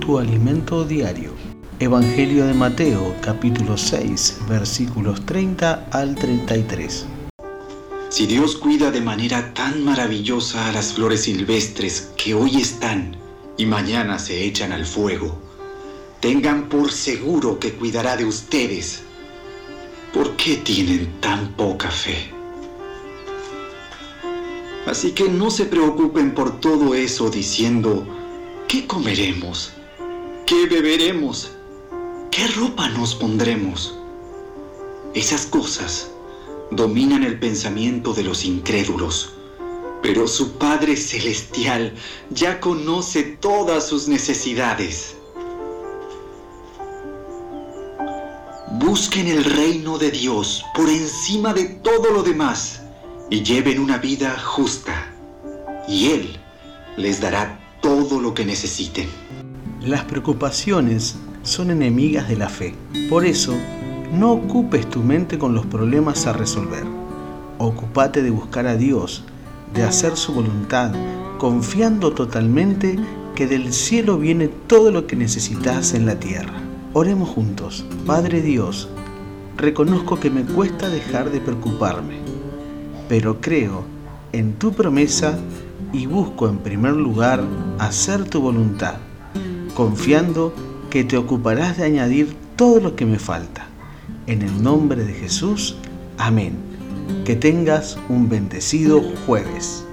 tu alimento diario. Evangelio de Mateo capítulo 6 versículos 30 al 33. Si Dios cuida de manera tan maravillosa a las flores silvestres que hoy están y mañana se echan al fuego, tengan por seguro que cuidará de ustedes. ¿Por qué tienen tan poca fe? Así que no se preocupen por todo eso diciendo, ¿qué comeremos? ¿Qué beberemos? ¿Qué ropa nos pondremos? Esas cosas dominan el pensamiento de los incrédulos, pero su Padre Celestial ya conoce todas sus necesidades. Busquen el reino de Dios por encima de todo lo demás y lleven una vida justa, y Él les dará todo lo que necesiten. Las preocupaciones son enemigas de la fe. Por eso, no ocupes tu mente con los problemas a resolver. Ocúpate de buscar a Dios, de hacer su voluntad, confiando totalmente que del cielo viene todo lo que necesitas en la tierra. Oremos juntos. Padre Dios, reconozco que me cuesta dejar de preocuparme pero creo en tu promesa y busco en primer lugar hacer tu voluntad, confiando que te ocuparás de añadir todo lo que me falta. En el nombre de Jesús, amén. Que tengas un bendecido jueves.